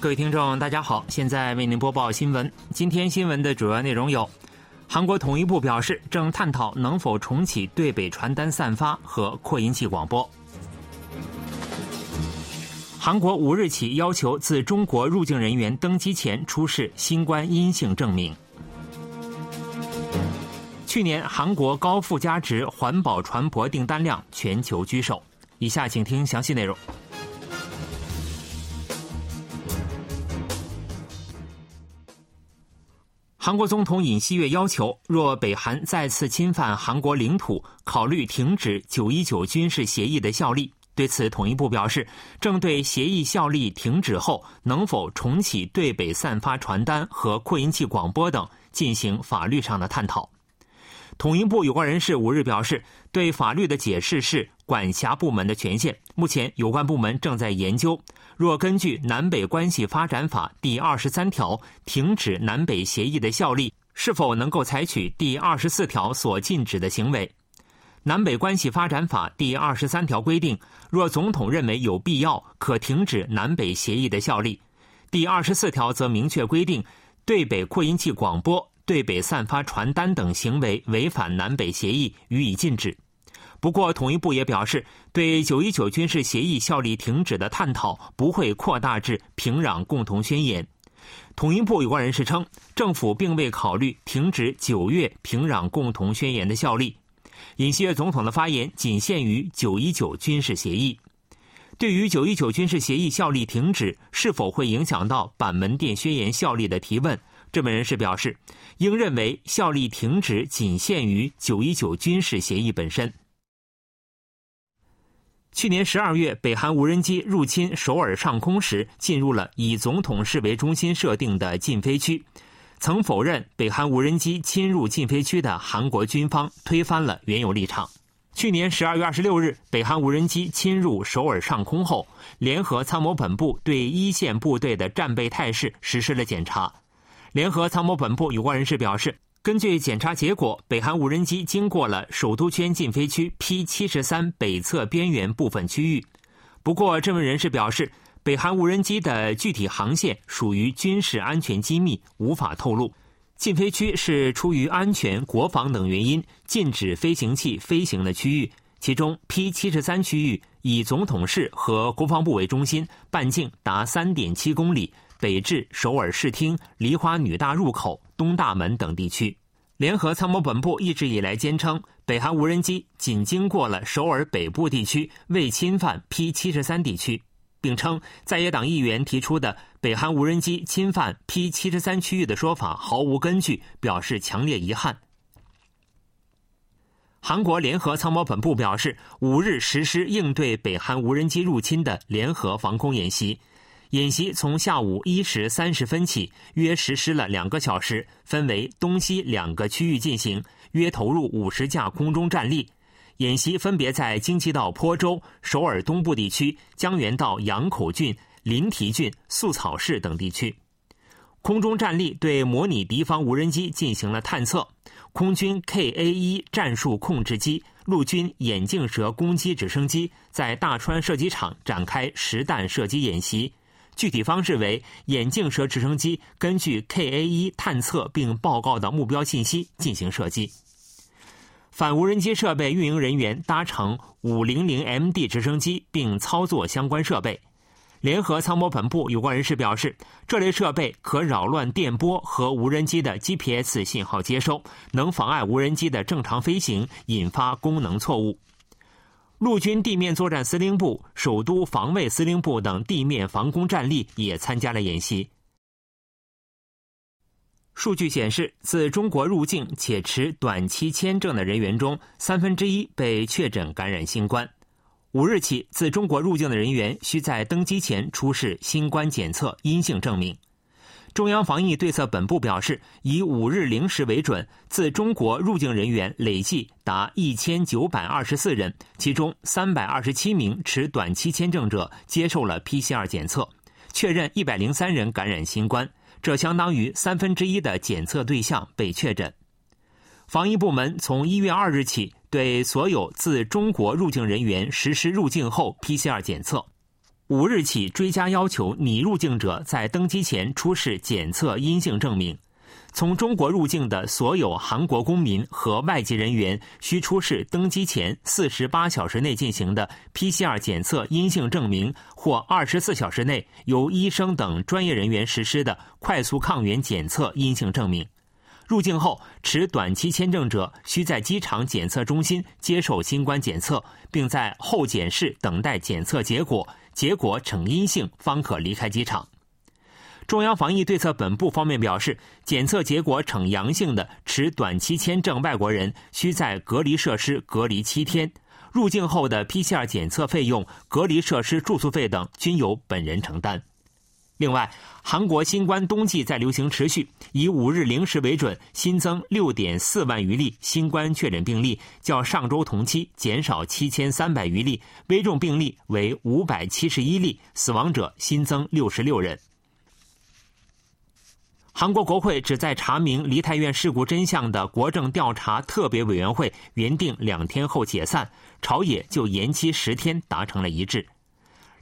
各位听众，大家好，现在为您播报新闻。今天新闻的主要内容有：韩国统一部表示正探讨能否重启对北传单散发和扩音器广播；韩国五日起要求自中国入境人员登机前出示新冠阴性证明。去年韩国高附加值环保船舶订单量全球居首。以下请听详细内容。韩国总统尹锡悦要求，若北韩再次侵犯韩国领土，考虑停止九一九军事协议的效力。对此，统一部表示，正对协议效力停止后能否重启对北散发传单和扩音器广播等进行法律上的探讨。统一部有关人士五日表示，对法律的解释是管辖部门的权限，目前有关部门正在研究。若根据《南北关系发展法》第二十三条停止南北协议的效力，是否能够采取第二十四条所禁止的行为？《南北关系发展法》第二十三条规定，若总统认为有必要，可停止南北协议的效力。第二十四条则明确规定，对北扩音器广播、对北散发传单等行为违反南北协议，予以禁止。不过，统一部也表示，对九一九军事协议效力停止的探讨不会扩大至平壤共同宣言。统一部有关人士称，政府并未考虑停止九月平壤共同宣言的效力。尹锡悦总统的发言仅限于九一九军事协议。对于九一九军事协议效力停止是否会影响到板门店宣言效力的提问，这名人士表示，应认为效力停止仅限于九一九军事协议本身。去年十二月，北韩无人机入侵首尔上空时，进入了以总统室为中心设定的禁飞区。曾否认北韩无人机侵入禁飞区的韩国军方推翻了原有立场。去年十二月二十六日，北韩无人机侵入首尔上空后，联合参谋本部对一线部队的战备态势实施了检查。联合参谋本部有关人士表示。根据检查结果，北韩无人机经过了首都圈禁飞区 P 七十三北侧边缘部分区域。不过，这位人士表示，北韩无人机的具体航线属于军事安全机密，无法透露。禁飞区是出于安全、国防等原因禁止飞行器飞行的区域。其中 P 七十三区域以总统室和国防部为中心，半径达三点七公里。北至首尔市厅、梨花女大入口、东大门等地区，联合参谋本部一直以来坚称，北韩无人机仅经过了首尔北部地区，未侵犯 P 七十三地区，并称在野党议员提出的北韩无人机侵犯 P 七十三区域的说法毫无根据，表示强烈遗憾。韩国联合参谋本部表示，五日实施应对北韩无人机入侵的联合防空演习。演习从下午一时三十分起，约实施了两个小时，分为东西两个区域进行，约投入五十架空中战力。演习分别在京畿道坡州、首尔东部地区、江原道杨口郡、临提郡、素草市等地区。空中战力对模拟敌方无人机进行了探测，空军 Ka 一战术控制机、陆军眼镜蛇攻击直升机在大川射击场展开实弹射击演习。具体方式为：眼镜蛇直升机根据 Ka 一探测并报告的目标信息进行射击。反无人机设备运营人员搭乘 500MD 直升机并操作相关设备。联合参谋本部有关人士表示，这类设备可扰乱电波和无人机的 GPS 信号接收，能妨碍无人机的正常飞行，引发功能错误。陆军地面作战司令部、首都防卫司令部等地面防空战力也参加了演习。数据显示，自中国入境且持短期签证的人员中，三分之一被确诊感染新冠。五日起，自中国入境的人员需在登机前出示新冠检测阴性证明。中央防疫对策本部表示，以五日零时为准，自中国入境人员累计达一千九百二十四人，其中三百二十七名持短期签证者接受了 PCR 检测，确认一百零三人感染新冠，这相当于三分之一的检测对象被确诊。防疫部门从一月二日起，对所有自中国入境人员实施入境后 PCR 检测。五日起追加要求拟入境者在登机前出示检测阴性证明。从中国入境的所有韩国公民和外籍人员需出示登机前四十八小时内进行的 PCR 检测阴性证明，或二十四小时内由医生等专业人员实施的快速抗原检测阴性证明。入境后持短期签证者需在机场检测中心接受新冠检测，并在候检室等待检测结果，结果呈阴性方可离开机场。中央防疫对策本部方面表示，检测结果呈阳性的持短期签证外国人需在隔离设施隔离七天。入境后的 PCR 检测费用、隔离设施住宿费等均由本人承担。另外，韩国新冠冬季在流行持续，以五日零时为准，新增六点四万余例新冠确诊病例，较上周同期减少七千三百余例，危重病例为五百七十一例，死亡者新增六十六人。韩国国会旨在查明梨泰院事故真相的国政调查特别委员会原定两天后解散，朝野就延期十天达成了一致。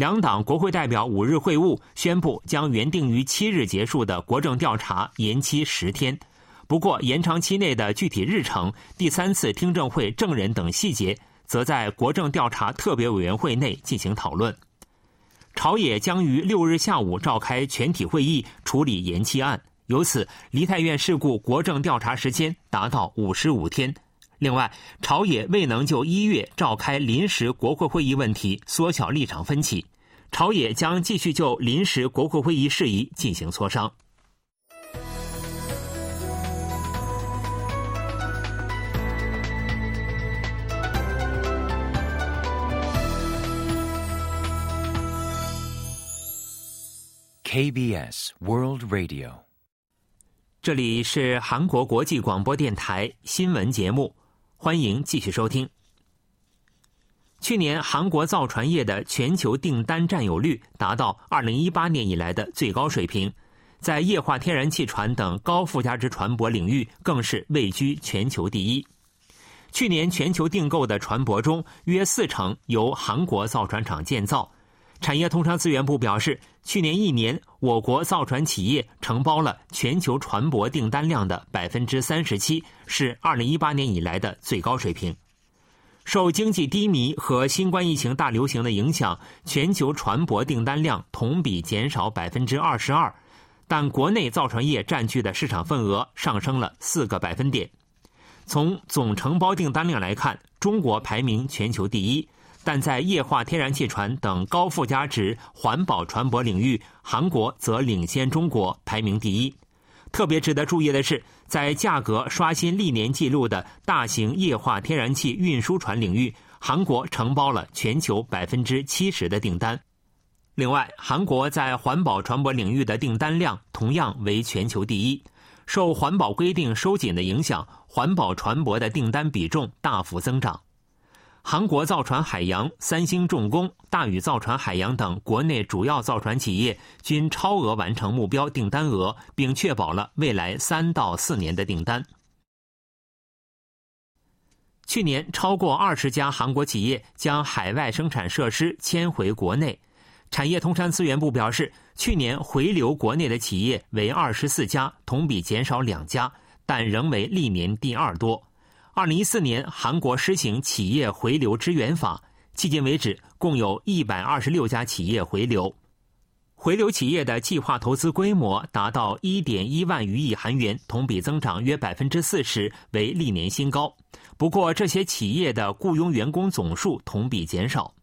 两党国会代表五日会晤，宣布将原定于七日结束的国政调查延期十天。不过，延长期内的具体日程、第三次听证会证人等细节，则在国政调查特别委员会内进行讨论。朝野将于六日下午召开全体会议处理延期案。由此，梨泰院事故国政调查时间达到五十五天。另外，朝野未能就一月召开临时国会会议问题缩小立场分歧，朝野将继续就临时国会会议事宜进行磋商。KBS World Radio。这里是韩国国际广播电台新闻节目，欢迎继续收听。去年韩国造船业的全球订单占有率达到二零一八年以来的最高水平，在液化天然气船等高附加值船舶领域更是位居全球第一。去年全球订购的船舶中，约四成由韩国造船厂建造。产业通商资源部表示，去年一年，我国造船企业承包了全球船舶订单量的百分之三十七，是二零一八年以来的最高水平。受经济低迷和新冠疫情大流行的影响，全球船舶订单量同比减少百分之二十二，但国内造船业占据的市场份额上升了四个百分点。从总承包订单量来看，中国排名全球第一。但在液化天然气船等高附加值环保船舶领域，韩国则领先中国，排名第一。特别值得注意的是，在价格刷新历年纪录的大型液化天然气运输船领域，韩国承包了全球百分之七十的订单。另外，韩国在环保船舶领域的订单量同样为全球第一。受环保规定收紧的影响，环保船舶的订单比重大幅增长。韩国造船海洋、三星重工、大宇造船海洋等国内主要造船企业均超额完成目标订单额，并确保了未来三到四年的订单。去年，超过二十家韩国企业将海外生产设施迁回国内。产业通商资源部表示，去年回流国内的企业为二十四家，同比减少两家，但仍为历年第二多。二零一四年，韩国施行企业回流支援法，迄今为止，共有一百二十六家企业回流。回流企业的计划投资规模达到一点一万余亿韩元，同比增长约百分之四十，为历年新高。不过，这些企业的雇佣员工总数同比减少。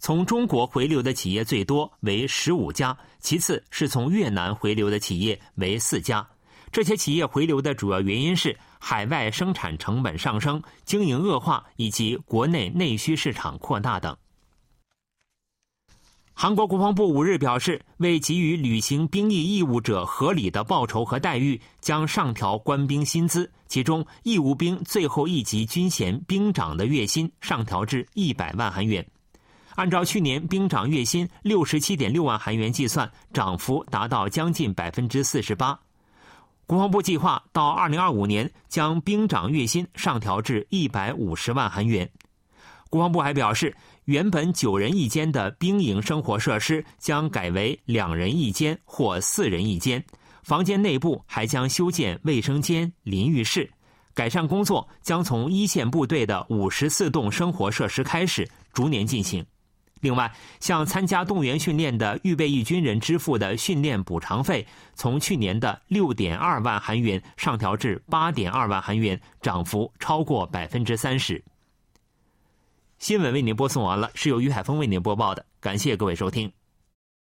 从中国回流的企业最多为十五家，其次是从越南回流的企业为四家。这些企业回流的主要原因是。海外生产成本上升、经营恶化以及国内内需市场扩大等。韩国国防部五日表示，为给予履行兵役义务者合理的报酬和待遇，将上调官兵薪资。其中，义务兵最后一级军衔兵长的月薪上调至一百万韩元。按照去年兵长月薪六十七点六万韩元计算，涨幅达到将近百分之四十八。国防部计划到二零二五年将兵长月薪上调至一百五十万韩元。国防部还表示，原本九人一间的兵营生活设施将改为两人一间或四人一间，房间内部还将修建卫生间、淋浴室。改善工作将从一线部队的五十四栋生活设施开始，逐年进行。另外，向参加动员训练的预备役军人支付的训练补偿费，从去年的六点二万韩元上调至八点二万韩元，涨幅超过百分之三十。新闻为您播送完了，是由于海峰为您播报的，感谢各位收听。